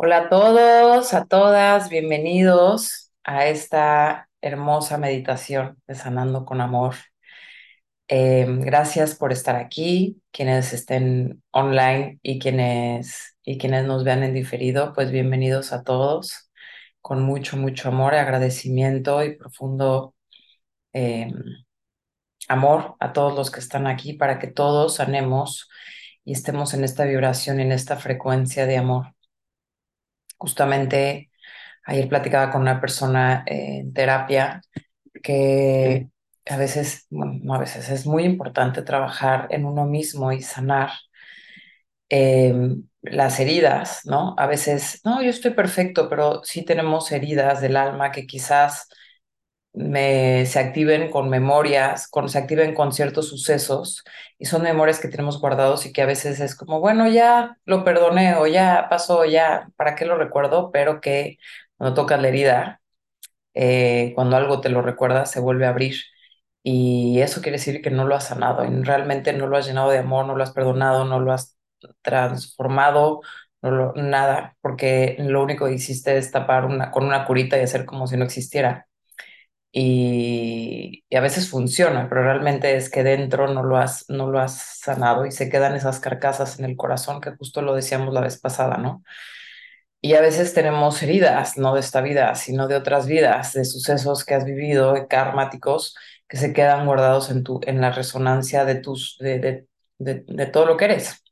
Hola a todos, a todas, bienvenidos a esta hermosa meditación de Sanando con Amor. Eh, gracias por estar aquí, quienes estén online y quienes, y quienes nos vean en diferido, pues bienvenidos a todos, con mucho, mucho amor, agradecimiento y profundo eh, amor a todos los que están aquí para que todos sanemos y estemos en esta vibración, en esta frecuencia de amor. Justamente ayer platicaba con una persona en terapia que a veces, bueno, no a veces, es muy importante trabajar en uno mismo y sanar eh, las heridas, ¿no? A veces, no, yo estoy perfecto, pero sí tenemos heridas del alma que quizás me, se activen con memorias, con, se activen con ciertos sucesos y son memorias que tenemos guardados y que a veces es como, bueno, ya lo perdoné o ya pasó, ya, ¿para qué lo recuerdo? Pero que cuando tocas la herida, eh, cuando algo te lo recuerda, se vuelve a abrir. Y eso quiere decir que no lo has sanado, y realmente no lo has llenado de amor, no lo has perdonado, no lo has transformado, nada, porque lo único que hiciste es tapar con una curita y hacer como si no existiera y, a veces funciona, pero realmente es que dentro no lo, has, no lo has sanado y se quedan esas carcasas en el corazón, que justo lo decíamos la vez pasada, ¿no? Y a veces tenemos heridas, no de esta vida, sino de otras vidas, de sucesos que has vivido, karmáticos, que se quedan guardados en, tu, en la resonancia de, tus, de, de, de, de todo lo que eres.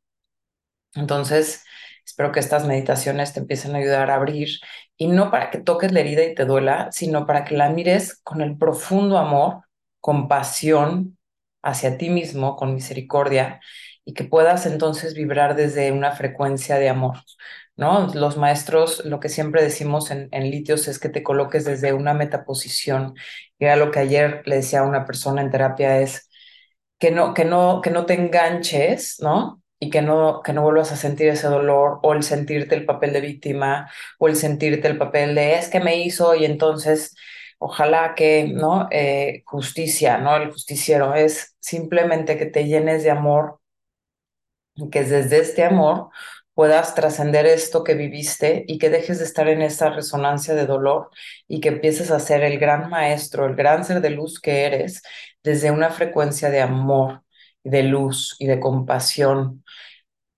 Entonces, espero que estas meditaciones te empiecen a ayudar a abrir y no para que toques la herida y te duela, sino para que la mires con el profundo amor, compasión hacia ti mismo, con misericordia, y que puedas entonces vibrar desde una frecuencia de amor. ¿No? Los maestros, lo que siempre decimos en, litios es que te coloques desde una metaposición. Y era lo que ayer le decía a una persona en terapia es que no, que no, que no te enganches, ¿no? Y que no, que no vuelvas a sentir ese dolor o el sentirte el papel de víctima o el sentirte el papel de es que me hizo y entonces ojalá que, ¿no? Eh, justicia, ¿no? El justiciero es simplemente que te llenes de amor y que desde este amor puedas trascender esto que viviste y que dejes de estar en esa resonancia de dolor y que empieces a ser el gran maestro, el gran ser de luz que eres desde una frecuencia de amor, de luz y de compasión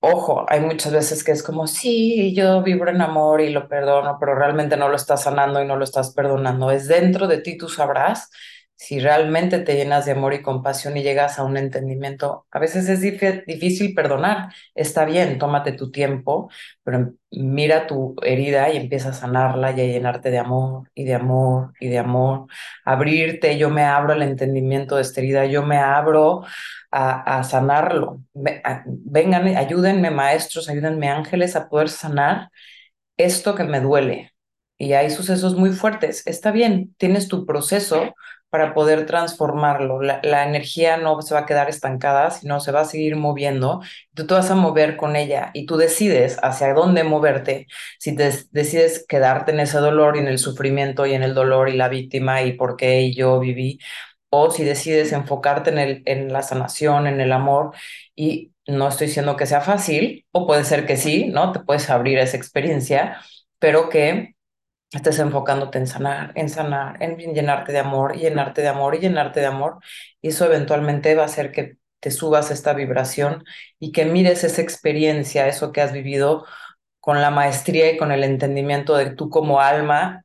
ojo, hay muchas veces que es como, sí, yo vibro en amor y lo perdono, pero realmente no lo estás sanando y no lo estás perdonando. Es dentro de ti, tú sabrás si realmente te llenas de amor y compasión y llegas a un entendimiento. A veces es difícil perdonar, está bien, tómate tu tiempo, pero mira tu herida y empieza a sanarla y a llenarte de amor y de amor y de amor. Abrirte, yo me abro al entendimiento de esta herida, yo me abro a, a sanarlo. Vengan, ayúdenme maestros, ayúdenme ángeles a poder sanar esto que me duele. Y hay sucesos muy fuertes. Está bien, tienes tu proceso para poder transformarlo. La, la, energía no se va a quedar estancada, sino se va a seguir moviendo. Tú te vas a mover con ella y tú decides hacia dónde moverte. Si te decides quedarte en ese dolor y en el sufrimiento y en el dolor y la víctima y por qué yo viví, o si decides enfocarte en, el, en la sanación, en el amor, y no estoy diciendo que sea fácil, o puede ser que sí, ¿no? Te puedes abrir a esa experiencia, pero que estés enfocándote en sanar, en sanar, en llenarte de amor, y llenarte de amor y llenarte de amor, y eso eventualmente va a hacer que te subas esta vibración y que mires esa experiencia, eso que has vivido con la maestría y con el entendimiento de tú como alma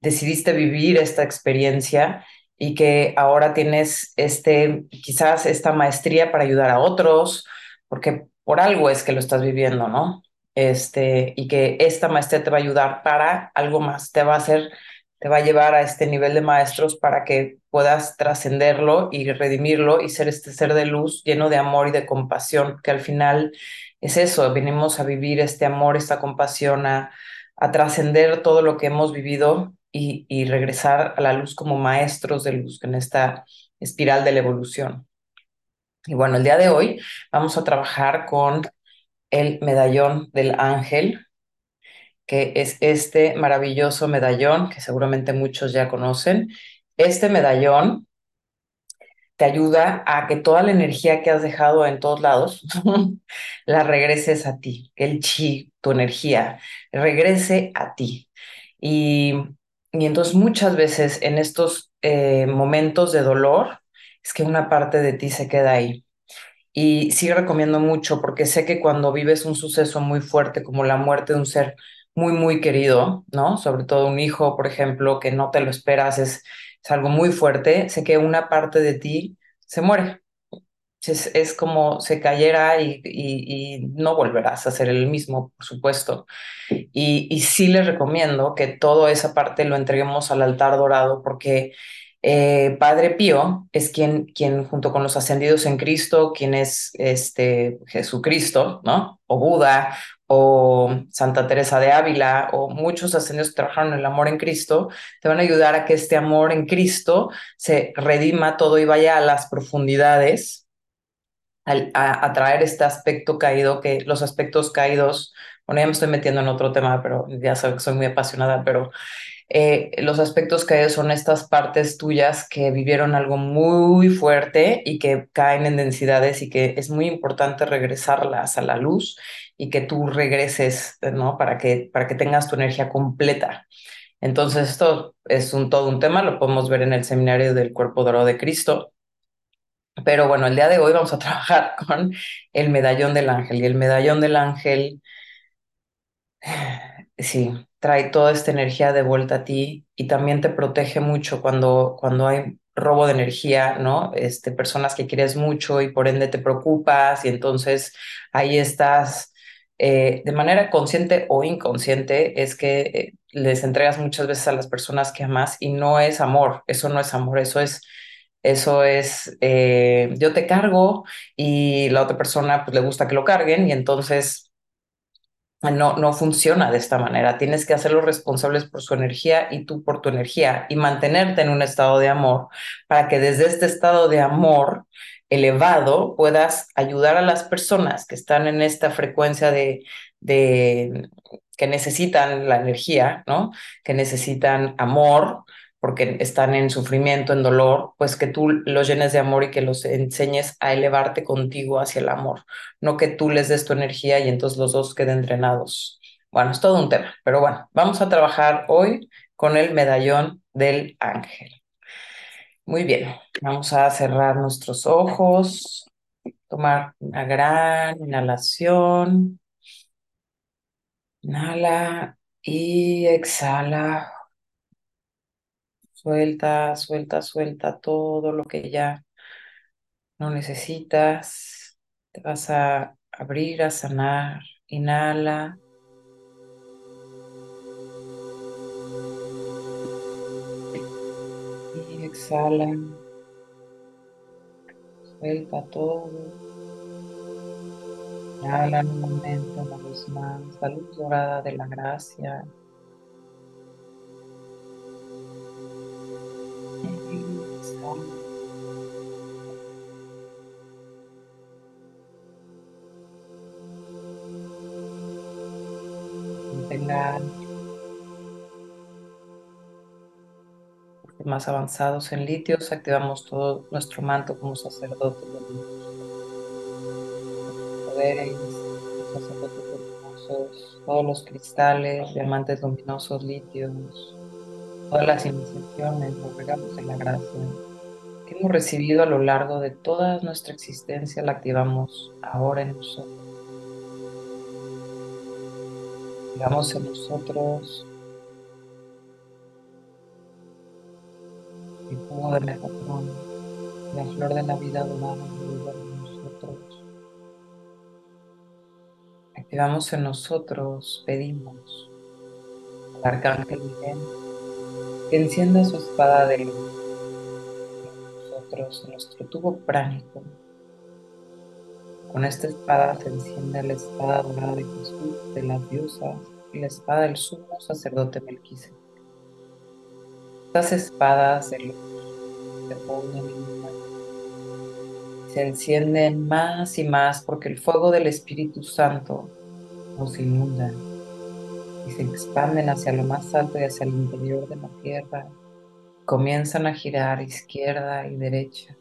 decidiste vivir esta experiencia y que ahora tienes este, quizás esta maestría para ayudar a otros, porque por algo es que lo estás viviendo, ¿no? Este, y que esta maestría te va a ayudar para algo más, te va a hacer, te va a llevar a este nivel de maestros para que puedas trascenderlo y redimirlo y ser este ser de luz lleno de amor y de compasión, que al final es eso, venimos a vivir este amor, esta compasión, a, a trascender todo lo que hemos vivido y, regresar a la luz como maestros de luz en esta espiral de la evolución. Y bueno, el día de hoy vamos a trabajar con el medallón del ángel, que es este maravilloso medallón que seguramente muchos ya conocen. Este medallón te ayuda a que toda la energía que has dejado en todos lados la regreses a ti, el chi, tu energía, regrese a ti. Y, y entonces muchas veces en estos eh, momentos de dolor es que una parte de ti se queda ahí. Y sí recomiendo mucho porque sé que cuando vives un suceso muy fuerte como la muerte de un ser muy, muy querido, ¿no? Sobre todo un hijo, por ejemplo, que no te lo esperas, es, es algo muy fuerte, sé que una parte de ti se muere. Es, es como se cayera y, y, y, no volverás a ser el mismo, por supuesto. Y, y sí les recomiendo que toda esa parte lo entreguemos al altar dorado porque eh, Padre Pío es quien, quien junto con los ascendidos en Cristo, quien es este, Jesucristo, ¿no? O Buda, o Santa Teresa de Ávila, o muchos ascendidos que trabajaron el amor en Cristo, te van a ayudar a que este amor en Cristo se redima todo y vaya a las profundidades, a, a traer este aspecto caído, que los aspectos caídos, bueno, ya me estoy metiendo en otro tema, pero ya sabes que soy muy apasionada, pero eh, los aspectos caídos son estas partes tuyas que vivieron algo muy fuerte y que caen en densidades y que es muy importante regresarlas a la luz y que tú regreses, ¿no? Para que, para que tengas tu energía completa. Entonces, esto es un, todo un tema, lo podemos ver en el seminario del Cuerpo Dorado de Cristo. Pero bueno, el día de hoy vamos a trabajar con el medallón del ángel. Y el medallón del ángel, sí, trae toda esta energía de vuelta a ti y también te protege mucho cuando, cuando hay robo de energía, ¿no? Este, personas que quieres mucho y por ende te preocupas y entonces ahí estás eh, de manera consciente o inconsciente, es que eh, les entregas muchas veces a las personas que amas y no es amor, eso no es amor, eso es... Eso es, eh, yo te cargo y la otra persona pues le gusta que lo carguen y entonces no, no funciona de esta manera. Tienes que hacerlos responsables por su energía y tú por tu energía y mantenerte en un estado de amor para que desde este estado de amor elevado puedas ayudar a las personas que están en esta frecuencia de, de que necesitan la energía, ¿no? Que necesitan amor, porque están en sufrimiento, en dolor, pues que tú los llenes de amor y que los enseñes a elevarte contigo hacia el amor, no que tú les des tu energía y entonces los dos queden drenados. Bueno, es todo un tema, pero bueno, vamos a trabajar hoy con el medallón del ángel. Muy bien, vamos a cerrar nuestros ojos, tomar una gran inhalación. Inhala y exhala Suelta, suelta, suelta todo lo que ya no necesitas. Te vas a abrir, a sanar. Inhala. Y exhala. Suelta todo. Inhala un momento, una vez más. La luz dorada de la gracia. Más avanzados en litios, activamos todo nuestro manto como sacerdote de poderes, sacerdotes. Luminosos, todos los cristales, diamantes luminosos, litios, todas las iniciaciones, los regalos de la gracia hemos recibido a lo largo de toda nuestra existencia, la activamos ahora en nosotros. Activamos en nosotros el fuego de la la flor de la vida dorada en nosotros. Activamos en nosotros, pedimos al Arcángel Miguel que encienda su espada de luz nosotros, nuestro tubo pránico. Con esta espada se enciende la espada dorada de Jesús, de las diosas, y la espada del sumo sacerdote Melquisedec. Estas espadas de luz se ponen se encienden más y más porque el fuego del Espíritu Santo nos inunda y se expanden hacia lo más alto y hacia el interior de la tierra. Comienzan a girar izquierda y derecha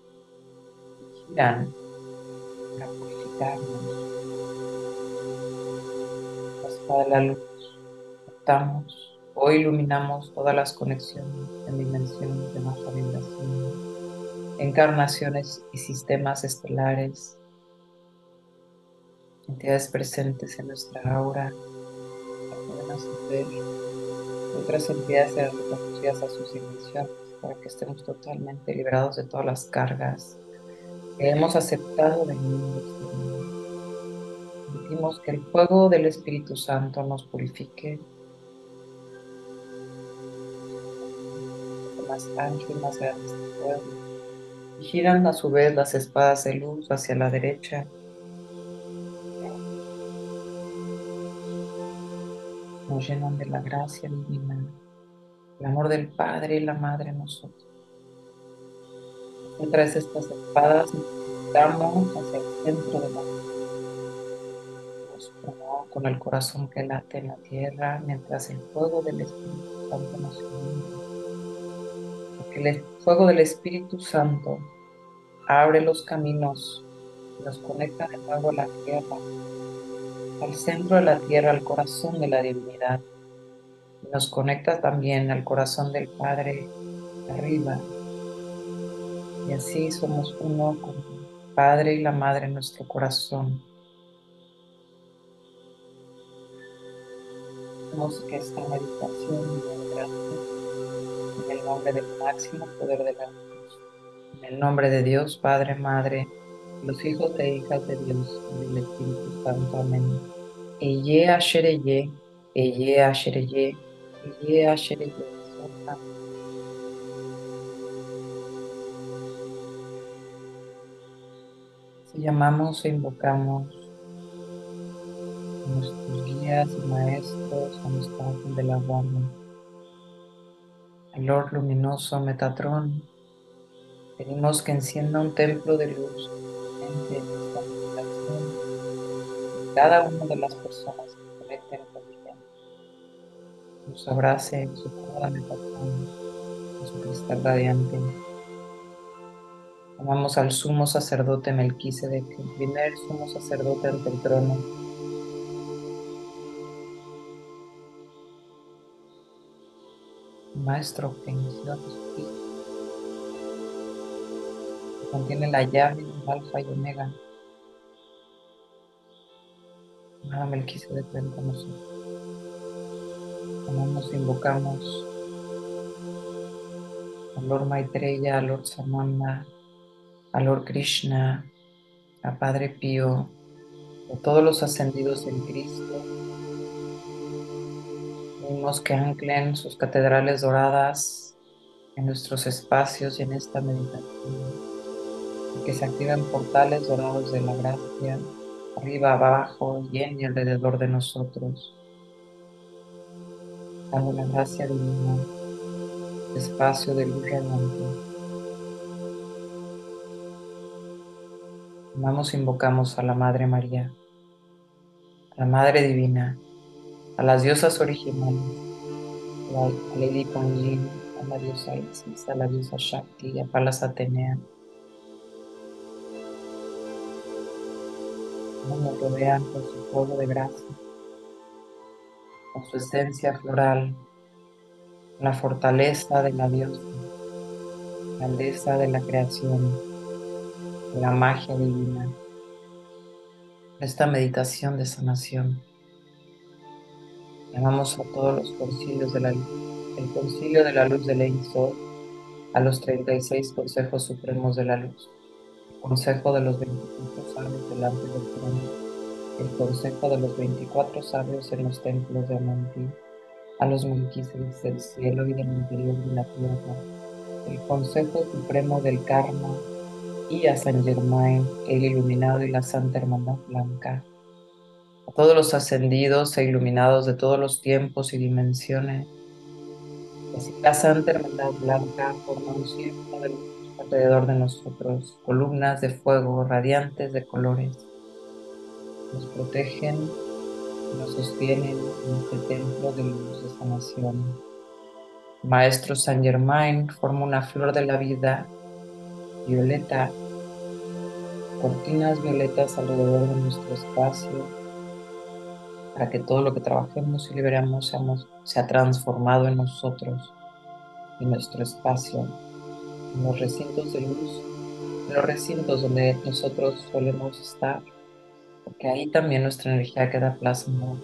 inspiran para purificarnos. De la luz, optamos o iluminamos todas las conexiones en dimensiones de baja vibración, encarnaciones y sistemas estelares, entidades presentes en nuestra aura, podemos ver otras entidades reconocidas a sus dimensiones para que estemos totalmente liberados de todas las cargas que hemos aceptado del mundo exterior. Permitimos que el fuego del Espíritu Santo nos purifique más ancho y más grande este fuego. Y giran a su vez las espadas de luz hacia la derecha. Nos llenan de la gracia divina, el amor del Padre y la Madre en nosotros. Mientras estas espadas damos hacia el centro de la con el corazón que late en la tierra, mientras el fuego del Espíritu Santo nos ilumina. Porque el fuego del Espíritu Santo abre los caminos y nos conecta de nuevo a la tierra, al centro de la tierra, al corazón de la divinidad. Nos conecta también al corazón del Padre arriba, y así somos uno con el Padre y la Madre en nuestro corazón. Hacemos que esta meditación en el nombre del máximo poder de la luz. En el nombre de Dios, Padre, Madre, los hijos e hijas de Dios del Espíritu Santo. Amén. Eye ashereye, eye ashereye, eye ashereye. Si llamamos e invocamos a nuestros guías y maestros, a nuestro ángel de la guarda, al Lord luminoso Metatron, pedimos que encienda un templo de luz en cada una de las personas que conecten con ella nos abrace en su de Metatron, en su cristal radiante. Amamos al sumo sacerdote Melquisedec, el primer sumo sacerdote ante el trono. Maestro que inició a Jesucristo, que contiene la llave del alfa y omega. Amado Melquisedec, ven con nosotros. E invocamos a Lord Maitreya, a Lord Samanda, a Lord Krishna, a Padre Pío, a todos los ascendidos en Cristo. Pedimos que anclen sus catedrales doradas en nuestros espacios y en esta meditación. Y que se activen portales dorados de la gracia, arriba, abajo y en y alrededor de nosotros. Dando la gracia divina, espacio de luz radiante. Vamos, invocamos a la Madre María, a la Madre Divina, a las diosas originales, a Lady Kuan a la diosa Isis, a la diosa Shakti, a Palas Atenea. Nos rodean con su fuego de gracia, con su esencia floral, la fortaleza de la diosa, la grandeza de la creación la magia divina, esta meditación de sanación. Llamamos a todos los concilios de la luz, el concilio de la luz de Ein a los 36 consejos supremos de la luz, consejo de los 25 sabios delante del trono, el consejo de los 24 sabios en los templos de Amantí, a los Melquisedes del cielo y del interior de la tierra, el consejo supremo del karma. Y a San Germain, el iluminado y la Santa Hermandad Blanca, a todos los ascendidos e iluminados de todos los tiempos y dimensiones, la Santa Hermandad Blanca forma un círculo de luz alrededor de nosotros, columnas de fuego radiantes de colores, nos protegen nos sostienen en este templo de luz de sanación. Maestro San Germain forma una flor de la vida violeta. Cortinas violetas alrededor de nuestro espacio para que todo lo que trabajemos y liberamos seamos, sea transformado en nosotros, en nuestro espacio, en los recintos de luz, los recintos donde nosotros solemos estar, porque ahí también nuestra energía queda plasmada.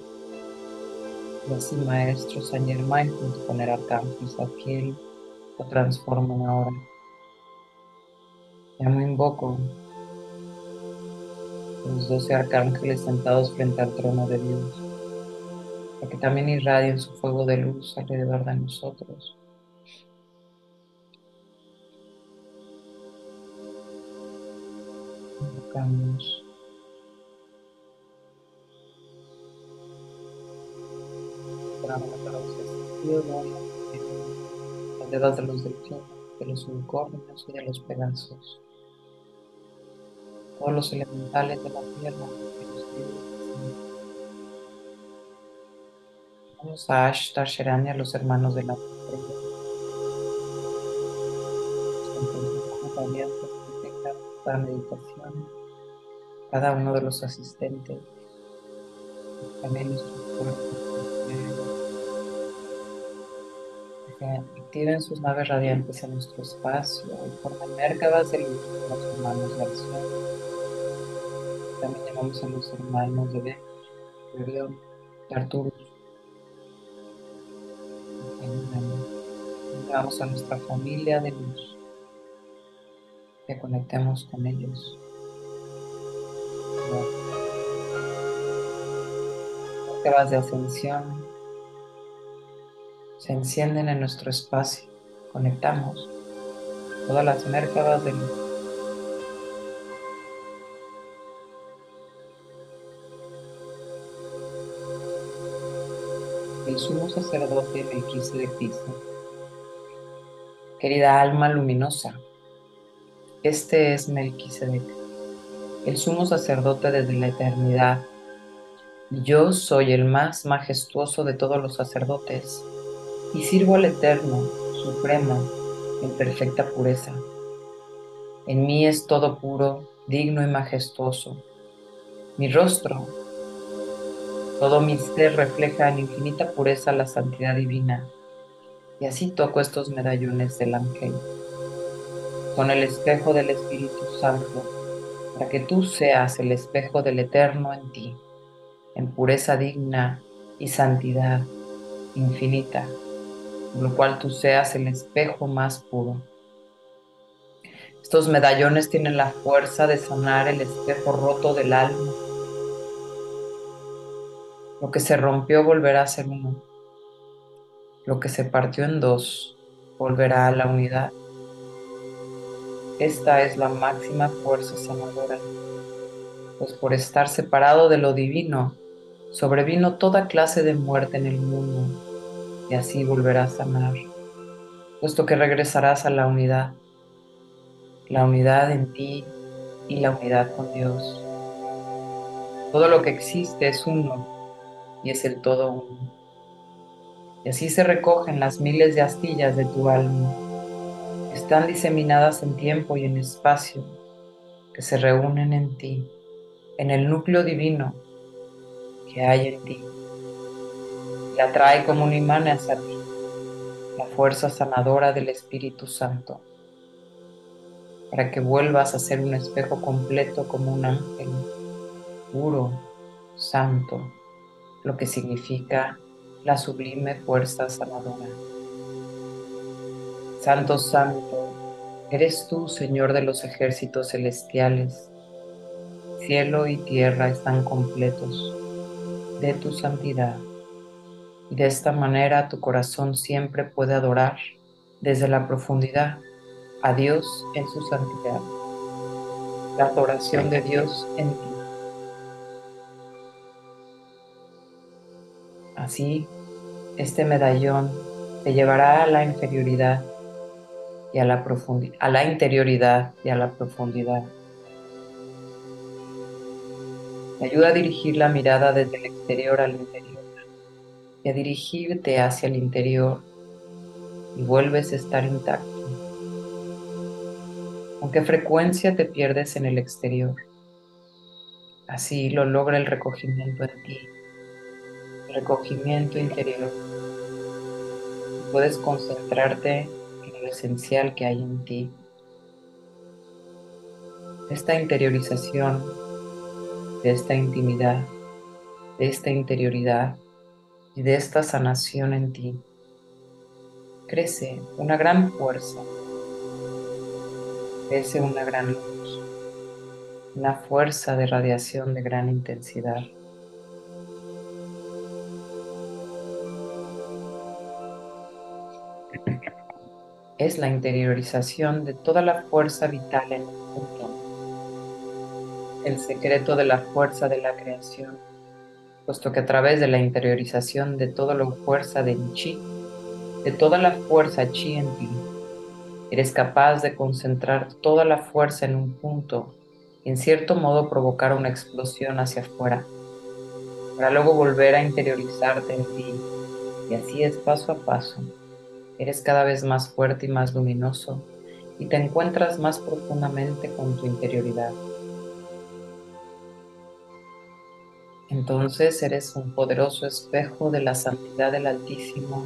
Y así Maestro San Germain junto con el Arcángel Zadkiel lo transforman ahora. Ya me invoco los doce arcángeles sentados frente al trono de Dios, para que también irradien su fuego de luz alrededor de nosotros. Invocamos. las dedos de los delfines, de los unicornios y de los pedazos todos los elementales de la tierra, Vamos a Ashtar Sherani, a los hermanos de la estrella. Para meditación, cada uno de los asistentes, también nuestros cuerpos, que activen sus naves radiantes en nuestro espacio y formen mércadas de luz con las manos al sol. También llamamos a los hermanos de Ben, de de Arturo. Llamamos a nuestra familia de luz. Que conectemos con ellos. Las de ascensión se encienden en nuestro espacio. Conectamos todas las mércadas de luz. el sumo sacerdote de Cristo. Querida alma luminosa, este es Melquisedec, el sumo sacerdote desde la eternidad. Yo soy el más majestuoso de todos los sacerdotes y sirvo al Eterno, Supremo, en perfecta pureza. En mí es todo puro, digno y majestuoso. Mi rostro todo mi ser refleja en infinita pureza la santidad divina. Y así toco estos medallones del ángel. Con el espejo del Espíritu Santo, para que tú seas el espejo del Eterno en ti, en pureza digna y santidad infinita, por lo cual tú seas el espejo más puro. Estos medallones tienen la fuerza de sanar el espejo roto del alma lo que se rompió volverá a ser uno. Lo que se partió en dos volverá a la unidad. Esta es la máxima fuerza sanadora, pues por estar separado de lo divino, sobrevino toda clase de muerte en el mundo, y así volverá a sanar, puesto que regresarás a la unidad, la unidad en ti y la unidad con Dios. Todo lo que existe es uno y es el todo uno. Y así se recogen las miles de astillas de tu alma. Están diseminadas en tiempo y en espacio, que se reúnen en ti, en el núcleo divino que hay en ti. Y atrae como un imán hacia ti la fuerza sanadora del Espíritu Santo, para que vuelvas a ser un espejo completo como un ángel, puro, santo, lo que significa la sublime fuerza sanadora. Santo, santo, eres tú, Señor de los ejércitos celestiales. Cielo y tierra están completos de tu santidad. Y de esta manera tu corazón siempre puede adorar desde la profundidad a Dios en su santidad. La adoración de Dios en ti. Así, este medallón te llevará a la inferioridad a la a la interioridad y a la profundidad. Te ayuda a dirigir la mirada desde el exterior al interior y a dirigirte hacia el interior y vuelves a estar intacto. ¿Con qué frecuencia te pierdes en el exterior? Así lo logra el recogimiento en ti, el recogimiento interior. Puedes concentrarte esencial que hay en ti. Esta interiorización, de esta intimidad, de esta interioridad y de esta sanación en ti, crece una gran fuerza, crece una gran luz, una fuerza de radiación de gran intensidad. Es la interiorización de toda la fuerza vital en el mundo, el secreto de la fuerza de la creación puesto que a través de la interiorización de toda la fuerza de chi, de toda la fuerza chi en ti, eres capaz de concentrar toda la fuerza en un punto y en cierto modo provocar una explosión hacia afuera, para luego volver a interiorizarte en ti y así es paso a paso. Eres cada vez más fuerte y más luminoso y te encuentras más profundamente con tu interioridad. Entonces eres un poderoso espejo de la santidad del Altísimo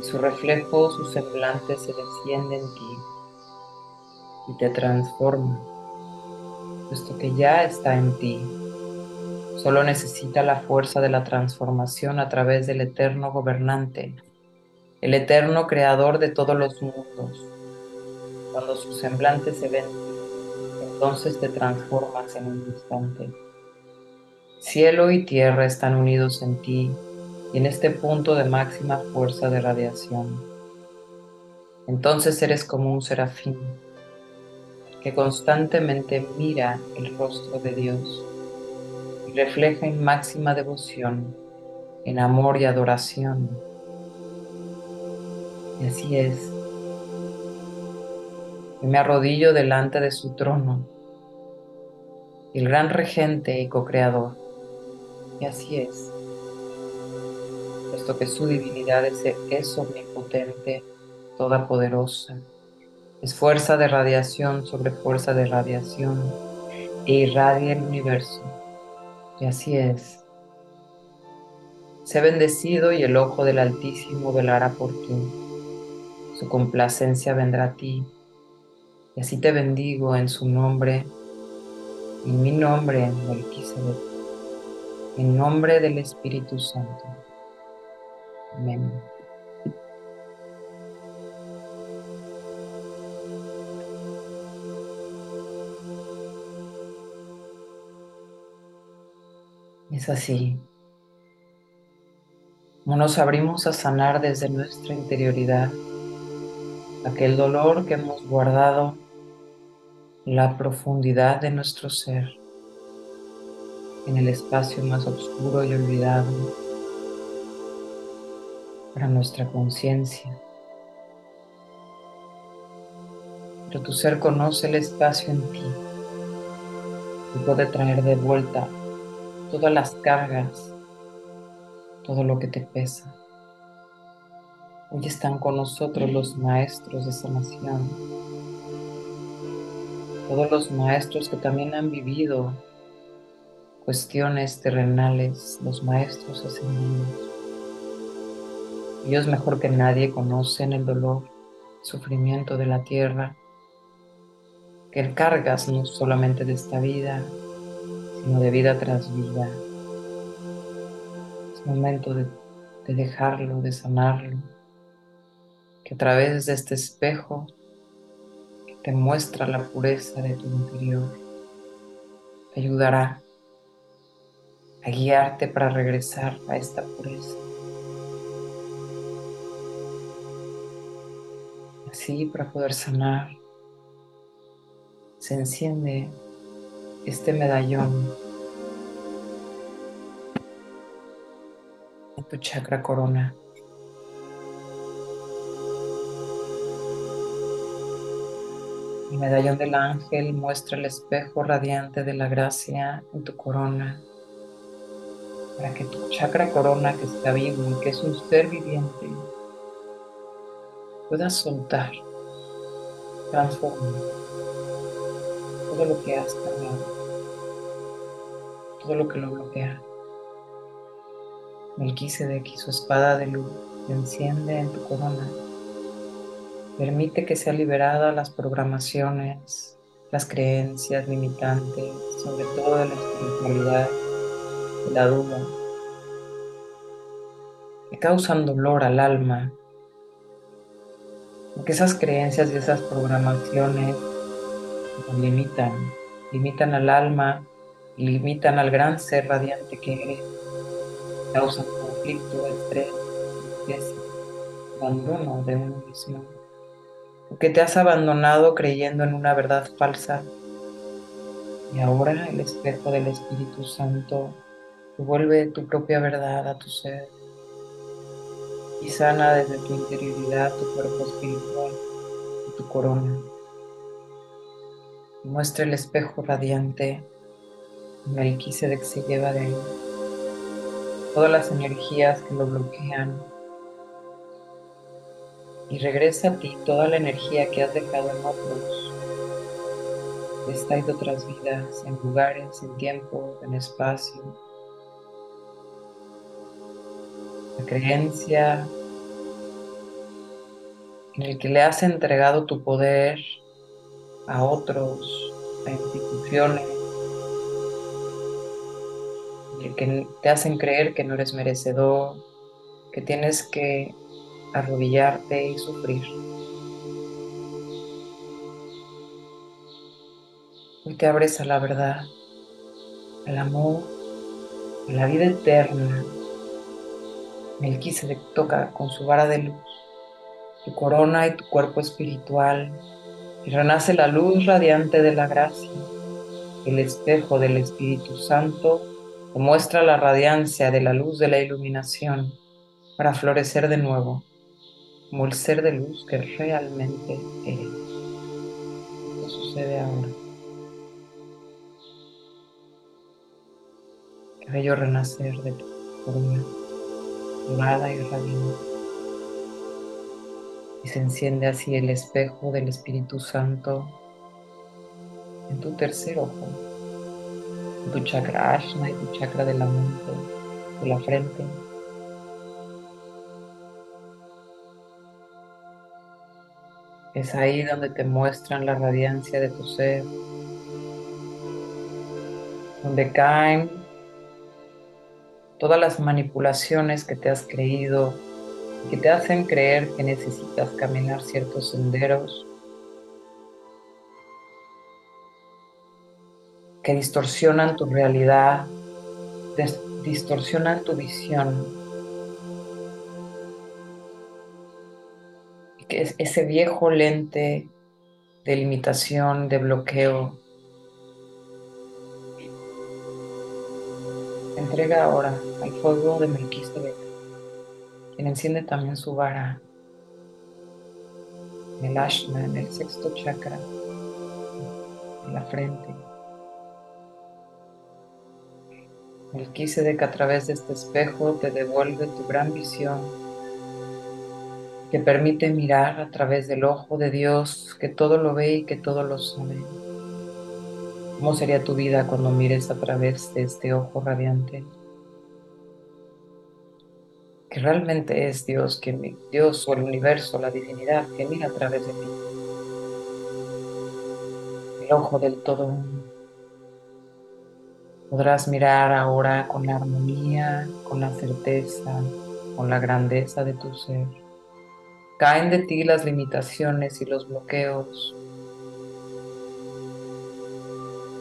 y su reflejo, su semblante se desciende en ti y te transforma, puesto que ya está en ti. Solo necesita la fuerza de la transformación a través del eterno gobernante, el eterno creador de todos los mundos. Cuando su semblante se ve entonces te transformas en un instante. Cielo y tierra están unidos en ti y en este punto de máxima fuerza de radiación. Entonces eres como un serafín que constantemente mira el rostro de Dios y refleja en máxima devoción, en amor y adoración. Y así es. Y me arrodillo delante de su trono, el gran regente y co-creador y así es, puesto que su divinidad es, omnipotente, todopoderosa, es fuerza de radiación sobre fuerza de radiación e irradia el universo. Y así es. Sé bendecido y el ojo del Altísimo velará por ti. Su complacencia vendrá a ti. Y así te bendigo en su nombre, en mi nombre, Melquisedec. En nombre del Espíritu Santo. Amén. Es así. Como nos abrimos a sanar desde nuestra interioridad aquel dolor que hemos guardado la profundidad de nuestro ser en el espacio más oscuro y olvidado para nuestra conciencia. Pero tu ser conoce el espacio en ti y puede traer de vuelta todas las cargas, todo lo que te pesa. Hoy están con nosotros los maestros de sanación, todos los maestros que también han vivido cuestiones terrenales, los maestros ascendidos. Ellos mejor que nadie conocen el dolor, sufrimiento de la tierra, que cargas no solamente de esta vida, sino de vida tras vida. Es momento de, de dejarlo, de sanarlo, que a través de este espejo que te muestra la pureza de tu interior, te ayudará a guiarte para regresar a esta pureza. Así para poder sanar, se enciende este medallón en tu chakra corona. El medallón del ángel muestra el espejo radiante de la gracia en tu corona para que tu chakra corona que está vivo y que es un ser viviente pueda soltar, transformar todo lo que has cargado. todo lo que lo bloquea. Melquisedec y su espada de luz enciende en tu corona. Permite que sea liberada las programaciones, las creencias limitantes, sobre todo de la espiritualidad, de la duda, que causan dolor al alma, porque esas creencias y esas programaciones nos limitan, limitan al alma, limitan al gran ser radiante que eres, causan conflicto, estrés, abandono de uno mismo que te has abandonado creyendo en una verdad falsa. Y ahora el espejo del Espíritu Santo vuelve tu propia verdad a tu ser y sana desde tu interioridad tu cuerpo espiritual y tu corona. Muestra el espejo radiante. Melquisedec se lleva de ahí todas las energías que lo bloquean y regresa a ti toda la energía que has dejado en otros. Está de otras vidas, en lugares, en tiempo, en espacio. La creencia en el que le has entregado tu poder a otros, a instituciones, y que te hacen creer que no eres merecedor, que tienes que arrodillarte y sufrir. Hoy te abres a la verdad, al amor, a la vida eterna. Melquisedec toca con su vara de luz tu corona y tu cuerpo espiritual y renace la luz radiante de la gracia. El espejo del Espíritu Santo muestra la radiancia de la luz de la iluminación para florecer de nuevo como el ser de luz que realmente eres. ¿Qué sucede ahora? Qué bello renacer de tu forma dorada y radiante. Y se enciende así el espejo del Espíritu Santo en tu tercer ojo, en tu chakra ashna y tu chakra de la mente, de la frente Es ahí donde te muestran la radiancia de tu ser, donde caen todas las manipulaciones que te has creído, que te hacen creer que necesitas caminar ciertos senderos, que distorsionan tu realidad, distorsionan tu visión ese viejo lente de limitación, de bloqueo. Entrega ahora al fuego de Melquisedec, quien enciende también su vara en el ashna, en el sexto chakra, en la frente. Melquisedec a través de este espejo te devuelve tu gran visión que permite mirar a través del ojo de Dios que todo lo ve y que todo lo sabe. ¿Cómo sería tu vida cuando mires a través de este ojo radiante? Que realmente es Dios, que Dios o el universo, la divinidad que mira a través de ti. El ojo del todo. Podrás mirar ahora con la armonía, con la certeza, con la grandeza de tu ser. Caen de ti las limitaciones y los bloqueos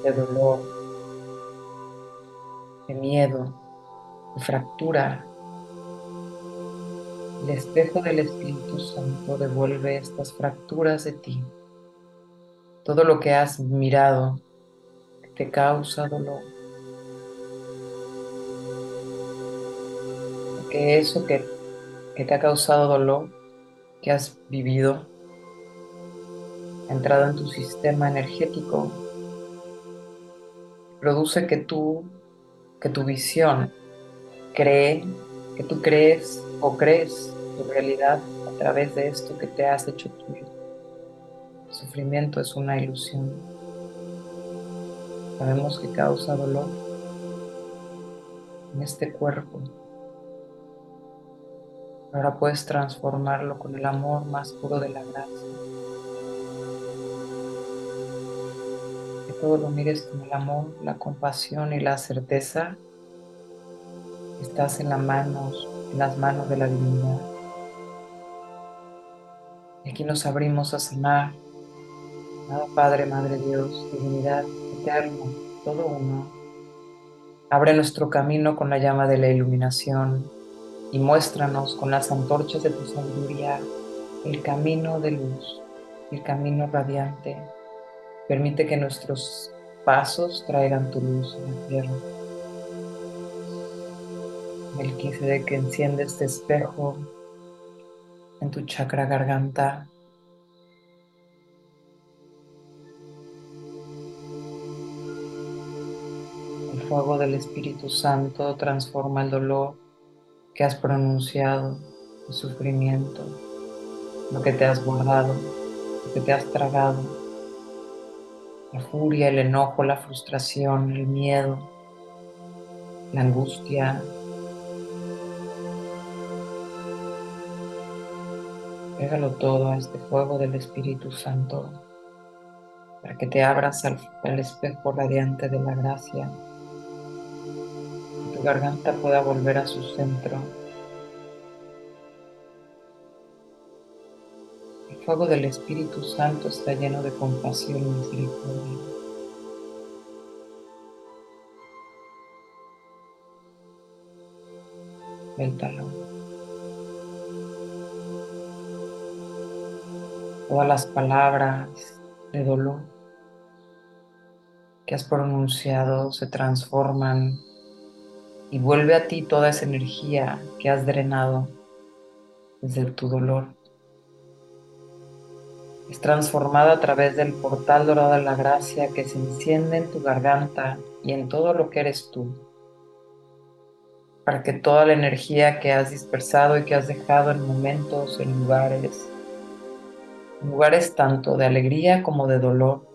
de dolor, de miedo, de fractura. El espejo del Espíritu Santo devuelve estas fracturas de ti. Todo lo que has mirado te causa dolor. Que eso que te ha causado dolor que has vivido, entrado en tu sistema energético, produce que tú, que tu visión cree, que tú crees o crees tu realidad a través de esto que te has hecho tuyo. El sufrimiento es una ilusión. Sabemos que causa dolor, en este cuerpo. Ahora puedes transformarlo con el amor más puro de la gracia. Que todo lo mires con el amor, la compasión y la certeza. Estás en las manos, en las manos de la divinidad. Y aquí nos abrimos a sanar. Nada Padre, Madre Dios, divinidad, eterno, todo uno. Abre nuestro camino con la llama de la iluminación y muéstranos con las antorchas de tu sabiduría el camino de luz, el camino radiante. Permite que nuestros pasos traigan tu luz a la tierra. El 15 de que enciende este espejo en tu chakra garganta. El fuego del Espíritu Santo transforma el dolor que has pronunciado, el sufrimiento, lo que te has guardado, lo que te has tragado, la furia, el enojo, la frustración, el miedo, la angustia. Pégalo todo a este fuego del Espíritu Santo para que te abras al, al espejo radiante de la gracia garganta pueda volver a su centro. El fuego del Espíritu Santo está lleno de compasión y misericordia. Suéltalo. Todas las palabras de dolor que has pronunciado se transforman y vuelve a ti toda esa energía que has drenado desde tu dolor. Es transformada a través del portal dorado de la gracia que se enciende en tu garganta y en todo lo que eres tú, para que toda la energía que has dispersado y que has dejado en momentos, en lugares, en lugares tanto de alegría como de dolor,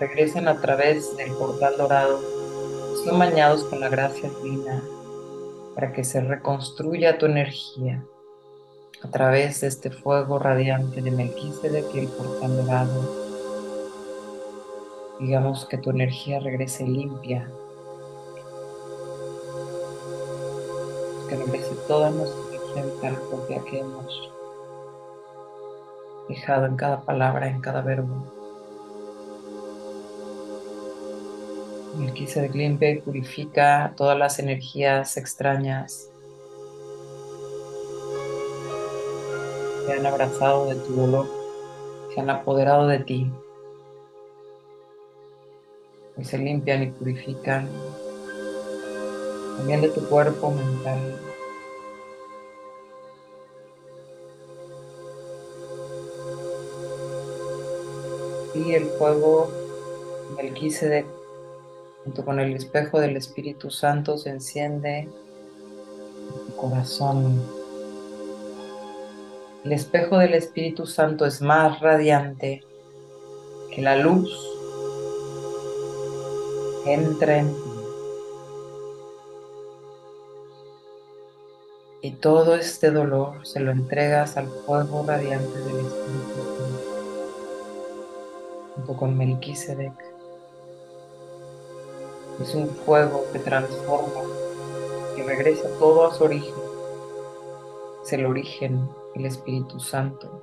regresen a través del portal dorado son bañados con la gracia divina para que se reconstruya tu energía a través de este fuego radiante de Melquisedec y el portal. Digamos que tu energía regrese limpia, que regrese toda nuestra energía vital propia que hemos dejado en cada palabra, en cada verbo. El de limpia y purifica todas las energías extrañas que han abrazado de tu dolor, se han apoderado de ti. Y se limpian y purifican también de tu cuerpo mental. Y el fuego del de junto con el espejo del Espíritu Santo se enciende tu corazón. El espejo del Espíritu Santo es más radiante que la luz entra en ti. Y todo este dolor se lo entregas al fuego radiante del Espíritu Santo, junto con Melquisedec. Es un fuego que transforma, que regresa todo a su origen. Es el origen, el Espíritu Santo.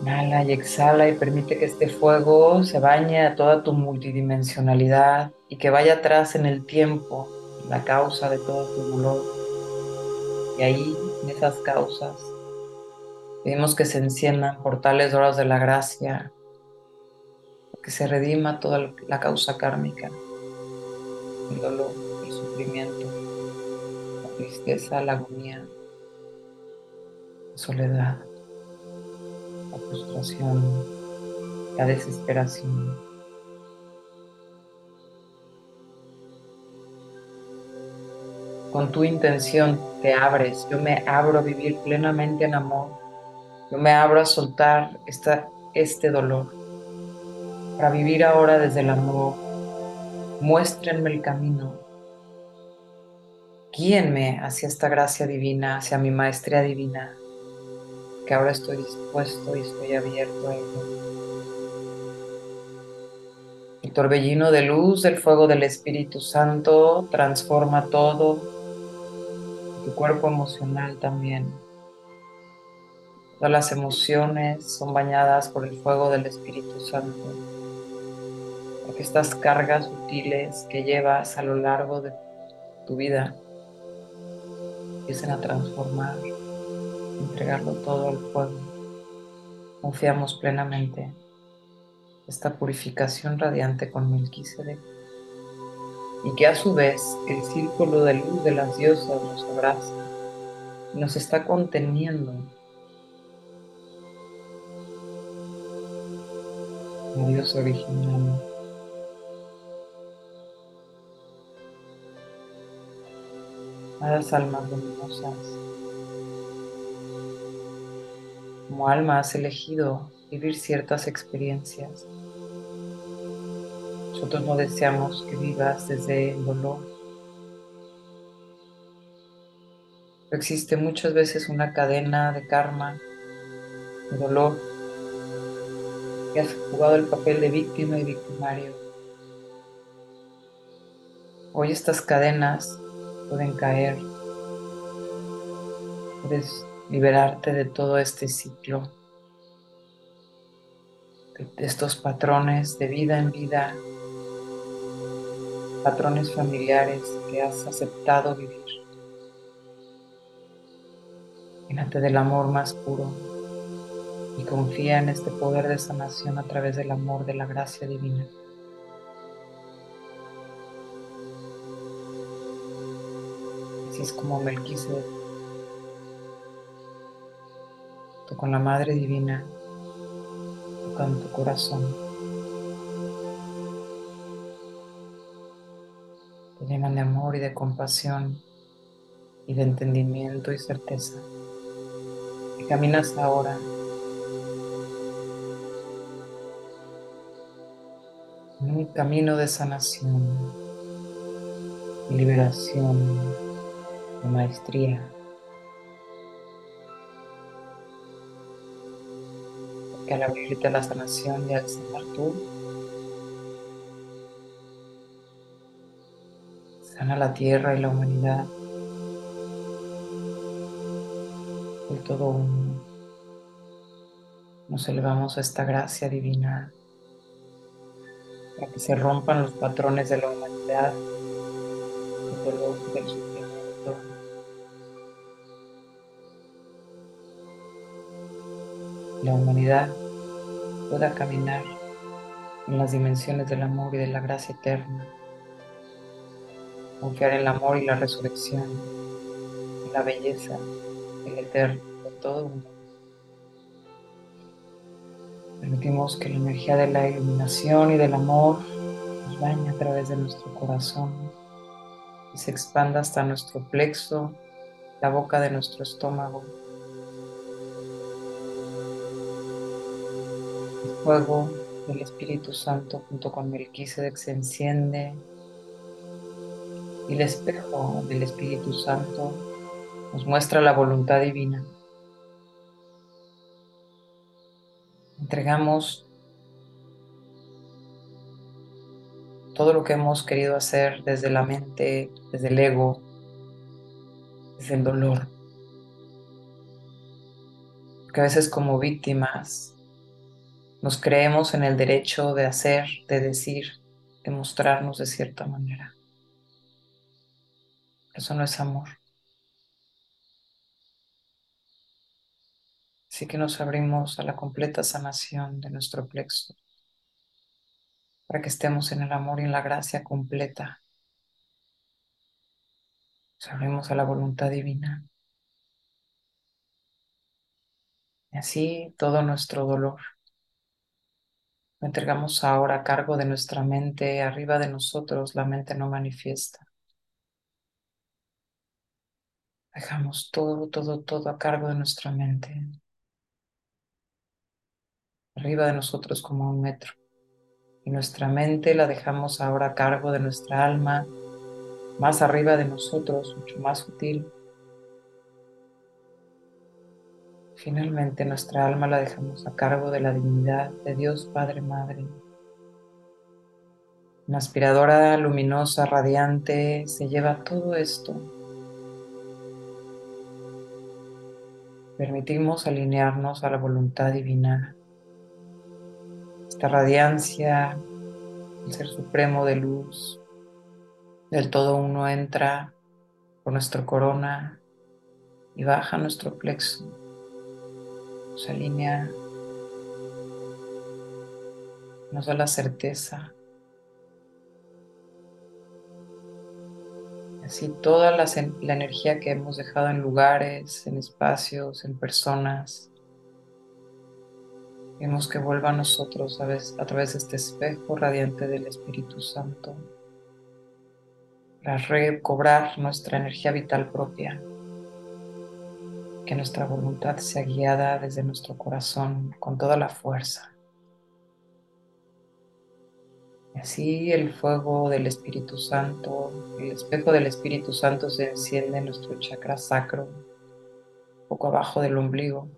Inhala y exhala y permite que este fuego se bañe a toda tu multidimensionalidad y que vaya atrás en el tiempo, la causa de todo tu dolor. Y ahí, en esas causas, pedimos que se enciendan portales dorados de la gracia, que se redima toda la causa kármica, el dolor, el sufrimiento, la tristeza, la agonía, la soledad, la frustración, la desesperación. Con tu intención te abres, yo me abro a vivir plenamente en amor, yo me abro a soltar esta, este dolor para vivir ahora desde el amor. Muéstrenme el camino, guíenme hacia esta gracia divina, hacia mi maestría divina, que ahora estoy dispuesto y estoy abierto a ello. El torbellino de luz del fuego del Espíritu Santo transforma todo, tu cuerpo emocional también. Todas las emociones son bañadas por el fuego del Espíritu Santo. Porque estas cargas sutiles que llevas a lo largo de tu vida empiecen a transformar, entregarlo todo al fuego. Confiamos plenamente esta purificación radiante con Melquisedec y que a su vez el círculo de luz de las diosas nos abraza y nos está conteniendo. La Dios original. A las almas luminosas. Como alma has elegido vivir ciertas experiencias. Nosotros no deseamos que vivas desde el dolor. existe muchas veces una cadena de karma, de dolor, que has jugado el papel de víctima y victimario. Hoy estas cadenas pueden caer. Puedes liberarte de todo este ciclo, de estos patrones de vida en vida, patrones familiares que has aceptado vivir. Llénate del amor más puro y confía en este poder de sanación a través del amor de la gracia divina. Es como Melquisedec. Con la Madre Divina, tocando tu corazón. Te llenan de amor y de compasión y de entendimiento y certeza. Y caminas ahora en un camino de sanación y liberación de maestría. Porque al abrirte la sanación y al sanar tú, sana la tierra y la humanidad. El todo uno. Nos elevamos a esta gracia divina para que se rompan los patrones de la humanidad, el dolor del sufrimiento, la humanidad pueda caminar en las dimensiones del amor y de la gracia eterna, confiar en el amor y la resurrección, en la belleza, el eterno de todo mundo. Permitimos que la energía de la iluminación y del amor nos bañe a través de nuestro corazón y se expanda hasta nuestro plexo, la boca de nuestro estómago fuego del Espíritu Santo junto con Melquisedec se enciende y el espejo del Espíritu Santo nos muestra la voluntad divina. Entregamos todo lo que hemos querido hacer desde la mente, desde el ego, desde el dolor. Que a veces como víctimas nos creemos en el derecho de hacer, de decir, de mostrarnos de cierta manera. Eso no es amor. Así que nos abrimos a la completa sanación de nuestro plexo para que estemos en el amor y en la gracia completa. Nos abrimos a la voluntad divina. Y así todo nuestro dolor lo entregamos ahora a cargo de nuestra mente, arriba de nosotros, la mente no manifiesta. Dejamos todo, todo, todo a cargo de nuestra mente. Arriba de nosotros como un metro. Y nuestra mente la dejamos ahora a cargo de nuestra alma, más arriba de nosotros, mucho más sutil. Finalmente nuestra alma la dejamos a cargo de la divinidad de Dios Padre Madre. Una aspiradora luminosa, radiante, se lleva todo esto. Permitimos alinearnos a la voluntad divina. Esta radiancia, el Ser Supremo de Luz, del todo uno entra por nuestro corona y baja nuestro plexo. Se alinea, nos da la certeza. Así toda la, energía que hemos dejado en lugares, en espacios, en personas, vemos que vuelva a nosotros a, a través de este espejo radiante del Espíritu Santo. Para recobrar nuestra energía vital propia, que nuestra voluntad sea guiada desde nuestro corazón con toda la fuerza. Así el fuego del Espíritu Santo, el espejo del Espíritu Santo se enciende en nuestro chakra sacro, poco abajo del ombligo,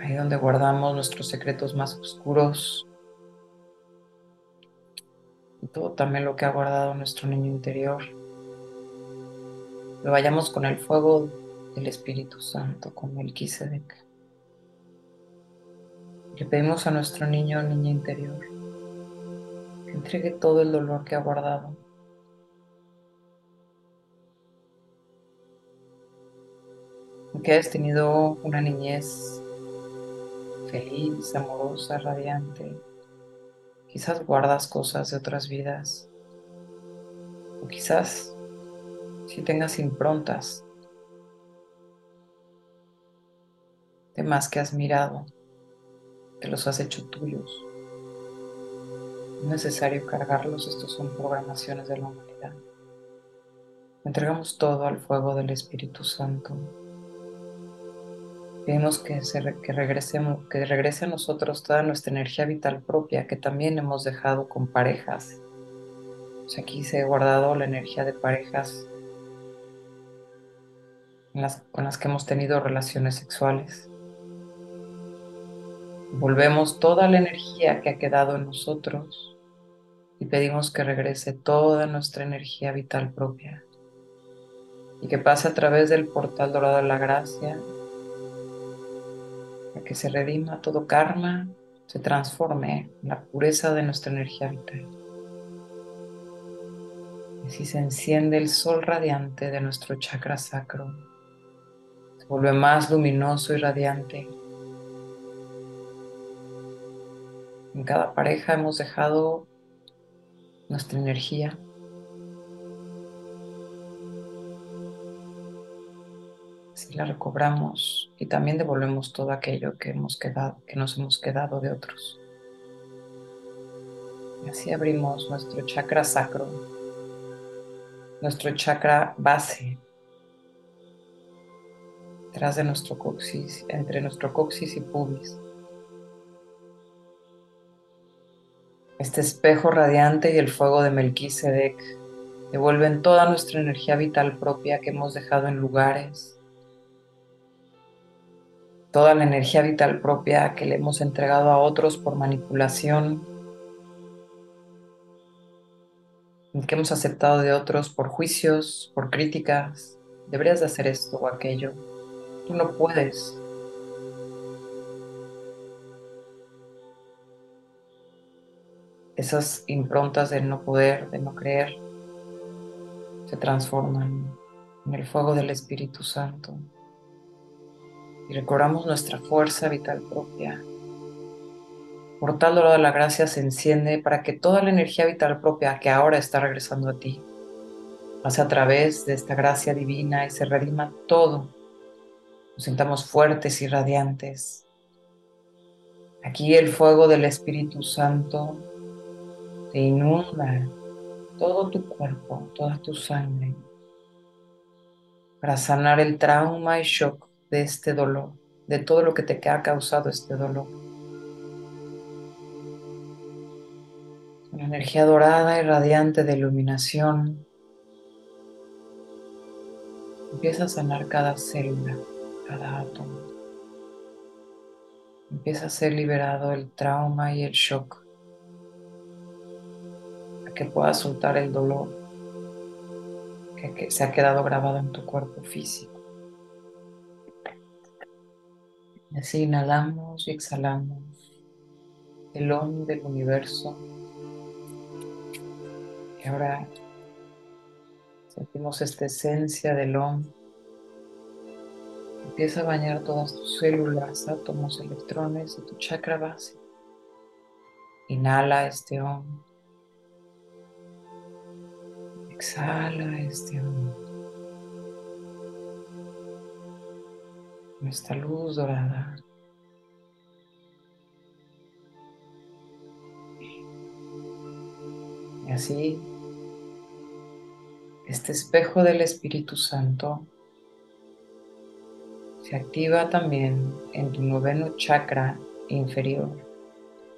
ahí donde guardamos nuestros secretos más oscuros y todo también lo que ha guardado nuestro niño interior. Lo vayamos con el fuego del Espíritu Santo, con el Kisedek. Le pedimos a nuestro niño niña interior que entregue todo el dolor que ha guardado. Que hayas tenido una niñez feliz, amorosa, radiante. Quizás guardas cosas de otras vidas. O quizás si tengas improntas de más que has mirado te los has hecho tuyos. No es necesario cargarlos, estos son programaciones de la humanidad. Entregamos todo al fuego del Espíritu Santo. Pedimos que, que, regresemos, que regrese a nosotros toda nuestra energía vital propia que también hemos dejado con parejas. aquí se ha guardado la energía de parejas con las que hemos tenido relaciones sexuales. Volvemos toda la energía que ha quedado en nosotros y pedimos que regrese toda nuestra energía vital propia y que pase a través del portal dorado de la gracia para que se redima todo karma, se transforme en la pureza de nuestra energía vital. Y así se enciende el sol radiante de nuestro chakra sacro. Vuelve más luminoso y radiante En cada pareja hemos dejado nuestra energía. Así la recobramos y también devolvemos todo aquello que hemos quedado, que nos hemos quedado de otros. Así abrimos nuestro chakra sacro, nuestro chakra base, detrás de nuestro coxis, entre nuestro coxis y pubis. Este espejo radiante y el fuego de Melquisedec devuelven toda nuestra energía vital propia que hemos dejado en lugares, toda la energía vital propia que le hemos entregado a otros por manipulación, que hemos aceptado de otros por juicios, por críticas. Deberías de hacer esto o aquello. No puedes. esas improntas de no poder, de no creer, se transforman en el fuego del Espíritu Santo y recobramos nuestra fuerza vital propia. Por tal de la gracia se enciende para que toda la energía vital propia que ahora está regresando a ti pase a través de esta gracia divina y se redima todo. Nos sintamos fuertes y radiantes. Aquí el fuego del Espíritu Santo te inunda todo tu cuerpo, toda tu sangre, para sanar el trauma y shock de este dolor, de todo lo que te ha causado este dolor. Una energía dorada y radiante de iluminación. Empieza a sanar cada célula, cada átomo. Empieza a ser liberado el trauma y el shock. Para que puedas soltar el dolor que, se ha quedado grabado en tu cuerpo físico. Y así inhalamos y exhalamos el OM del universo. Y ahora sentimos esta esencia del OM. Empieza a bañar todas tus células, átomos, electrones de tu chakra base. Inhala este OM. Exhala este OM. Esta luz dorada Y así, este espejo del Espíritu Santo se activa también en tu noveno chakra inferior,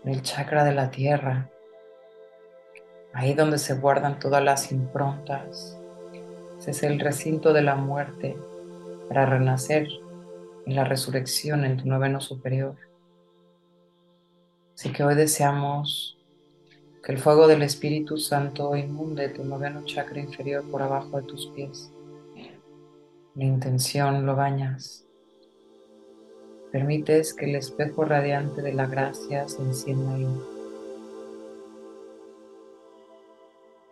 en el chakra de la tierra, ahí donde se guardan todas las improntas. Ese es el recinto de la muerte para renacer en la resurrección en tu noveno superior. Así que hoy deseamos que el fuego del Espíritu Santo inunde tu noveno chakra inferior por abajo de tus pies. La intención lo bañas. Permites que el espejo radiante de la gracia se encienda ahí.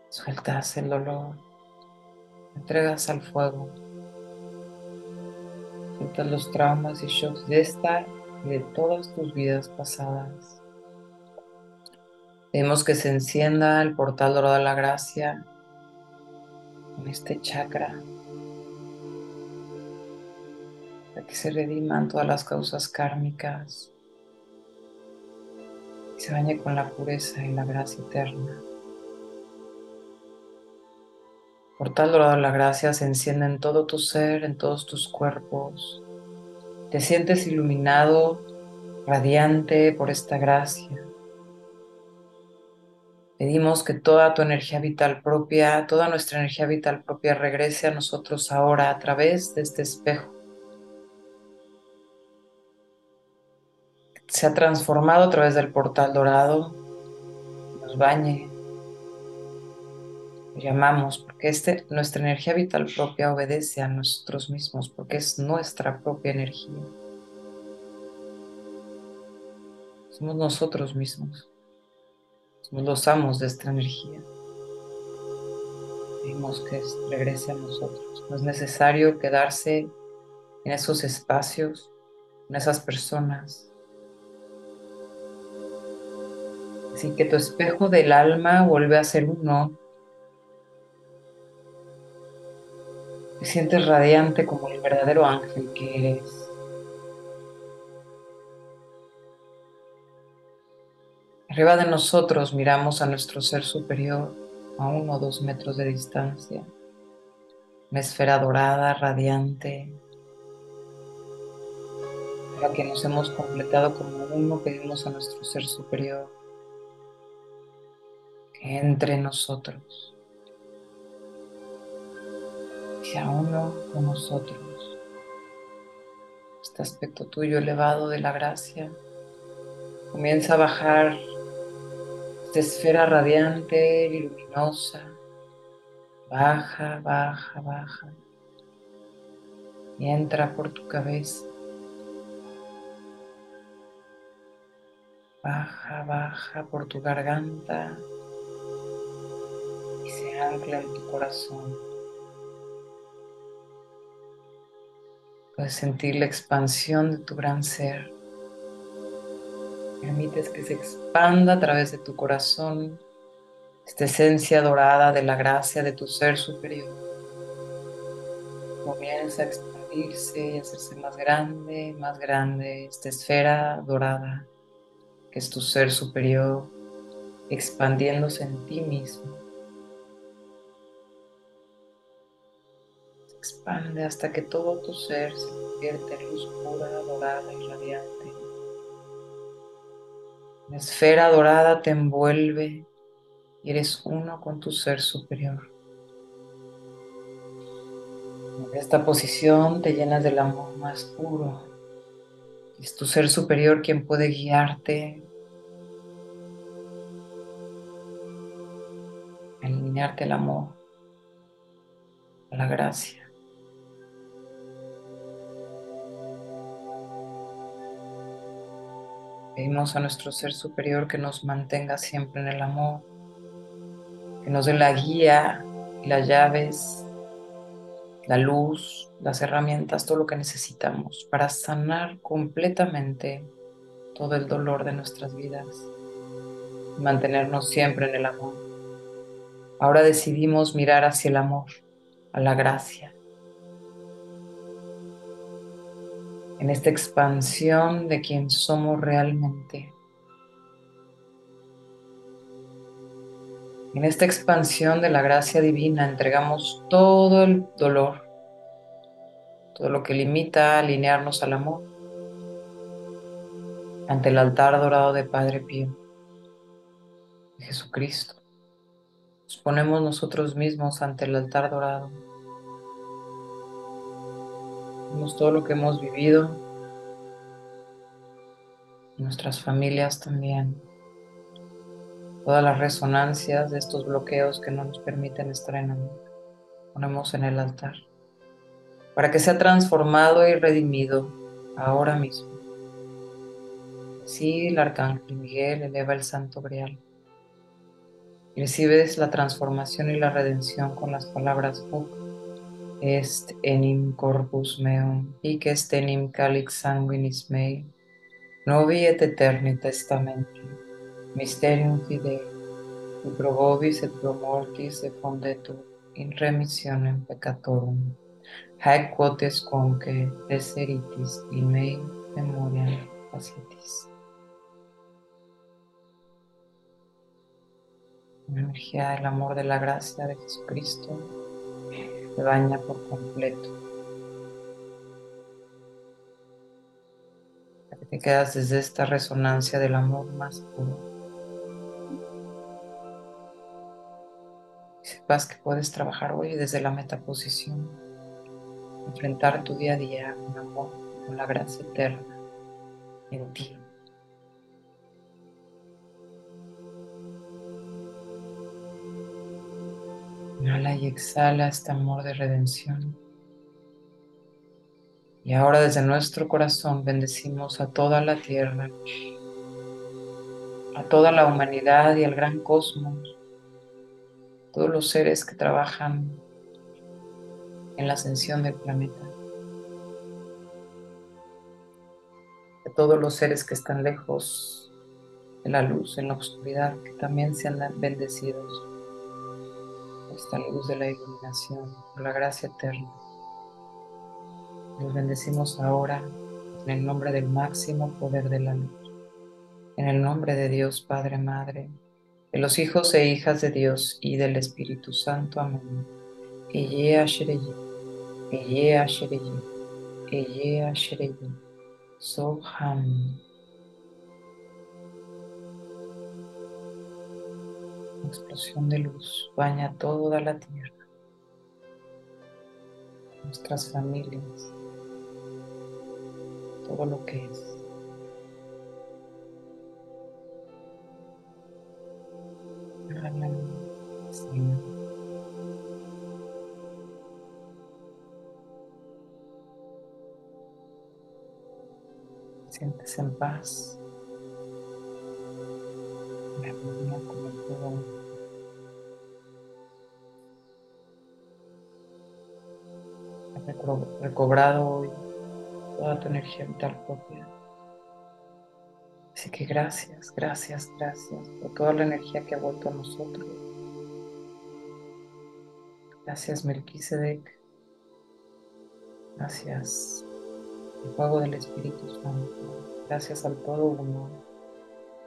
Sueltas el dolor. Entregas al fuego. Sueltas los traumas y shocks de esta y de todas tus vidas pasadas. Pedimos que se encienda el portal dorado de la gracia en este chakra. Que se rediman todas las causas kármicas. Y se bañe con la pureza y la gracia eterna. Portal dorado de la gracia se enciende en todo tu ser, en todos tus cuerpos. Te sientes iluminado, radiante por esta gracia. Pedimos que toda tu energía vital propia, toda nuestra energía vital propia regrese a nosotros ahora a través de este espejo. Se ha transformado a través del portal dorado, nos bañe, lo llamamos, porque este, nuestra energía vital propia obedece a nosotros mismos, porque es nuestra propia energía. Somos nosotros mismos. Somos los amos de esta energía. Pedimos que regrese a nosotros. No es necesario quedarse en esos espacios, en esas personas. Así que tu espejo del alma vuelve a ser uno. Te sientes radiante como el verdadero ángel que eres. Arriba de nosotros miramos a nuestro ser superior a uno o dos metros de distancia. Una esfera dorada, radiante, la que nos hemos completado como uno, pedimos a nuestro ser superior entre en nosotros, sea uno con nosotros. Este aspecto tuyo elevado de la gracia comienza a bajar esta esfera radiante y luminosa baja, baja, baja y entra por tu cabeza. Baja, baja por tu garganta ancla en tu corazón. Puedes sentir la expansión de tu gran ser. Permites que se expanda a través de tu corazón esta esencia dorada de la gracia de tu ser superior. Comienza a expandirse y hacerse más grande, más grande esta esfera dorada que es tu ser superior, expandiéndose en ti mismo. Expande hasta que todo tu ser se convierte en luz pura, dorada y radiante. La esfera dorada te envuelve, y eres uno con tu ser superior. En esta posición te llenas del amor más puro. Es tu ser superior quien puede guiarte, alinearte el amor, la gracia. Pedimos a nuestro ser superior que nos mantenga siempre en el amor, que nos dé la guía las llaves la luz, las herramientas, todo lo que necesitamos para sanar completamente todo el dolor de nuestras vidas y mantenernos siempre en el amor. Ahora decidimos mirar hacia el amor, a la gracia. En esta expansión de quien somos realmente. En esta expansión de la gracia divina entregamos todo el dolor, todo lo que limita a alinearnos al amor, ante el altar dorado de Padre Pío, de Jesucristo. Nos ponemos nosotros mismos ante el altar dorado. Vemos todo lo que hemos vivido, nuestras familias también todas las resonancias de estos bloqueos que no nos permiten estar en amor. Ponemos en el altar para que sea transformado y redimido ahora mismo. Sí, el arcángel Miguel eleva el santo grial. Recibes la transformación y la redención con las palabras Hoc est enim corpus meum, hic est enim calix sanguinis mei, novi et eterni testamenti Mysterium fidei, et pro vobis et pro mortis et fondetur in remissionem peccatorum, haec quotes conque deseritis in mei memoriam facetis. La energía del amor de la gracia de Jesucristo te baña por completo. Te quedas desde esta resonancia del amor más puro. sepas que puedes trabajar hoy desde la metaposición, enfrentar tu día a día con amor, con la gracia eterna en ti. Inhala y exhala este amor de redención. Y ahora desde nuestro corazón bendecimos a toda la tierra, a toda la humanidad y al gran cosmos todos los seres que trabajan en la ascensión del planeta, de todos los seres que están lejos de la luz, en la oscuridad, que también sean bendecidos esta luz de la iluminación, por la gracia eterna. Los bendecimos ahora en el nombre del máximo poder de la luz, en el nombre de Dios Padre, Madre, de los hijos e hijas de Dios y del Espíritu Santo. Amén. Eye Soham. Explosión de luz baña toda la tierra, nuestras familias, todo lo que es. Sientes en paz. La armonía con el todo. Has recobrado hoy toda tu energía vital propia. Así que gracias, gracias, gracias por toda la energía que ha vuelto a nosotros. Gracias, Melquisedec. Gracias, el fuego del Espíritu Santo. Gracias al todo uno,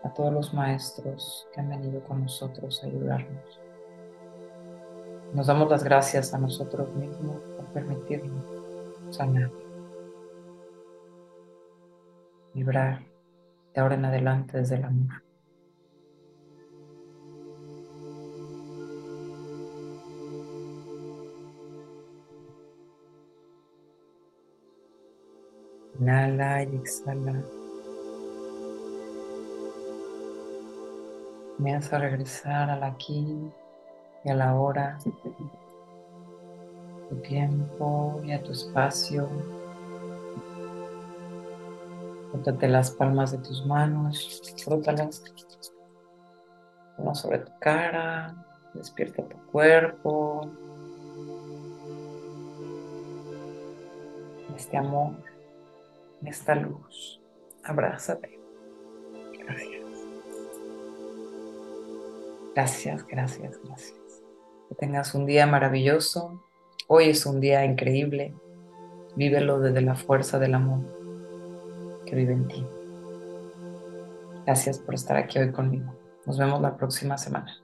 a todos los maestros que han venido con nosotros a ayudarnos. Nos damos las gracias a nosotros mismos por permitirnos sanar, vibrar de ahora en adelante desde el amor. Inhala y exhala. Comienza a regresar al aquí y a la hora, tu tiempo y a tu espacio. Frótate las palmas de tus manos, frótalas una sobre tu cara, despierta tu cuerpo, este amor, esta luz. Abrázate. Gracias. Gracias, gracias, gracias. Que tengas un día maravilloso. Hoy es un día increíble. Vívelo desde la fuerza del amor que vive en ti. Gracias por estar aquí hoy conmigo. Nos vemos la próxima semana.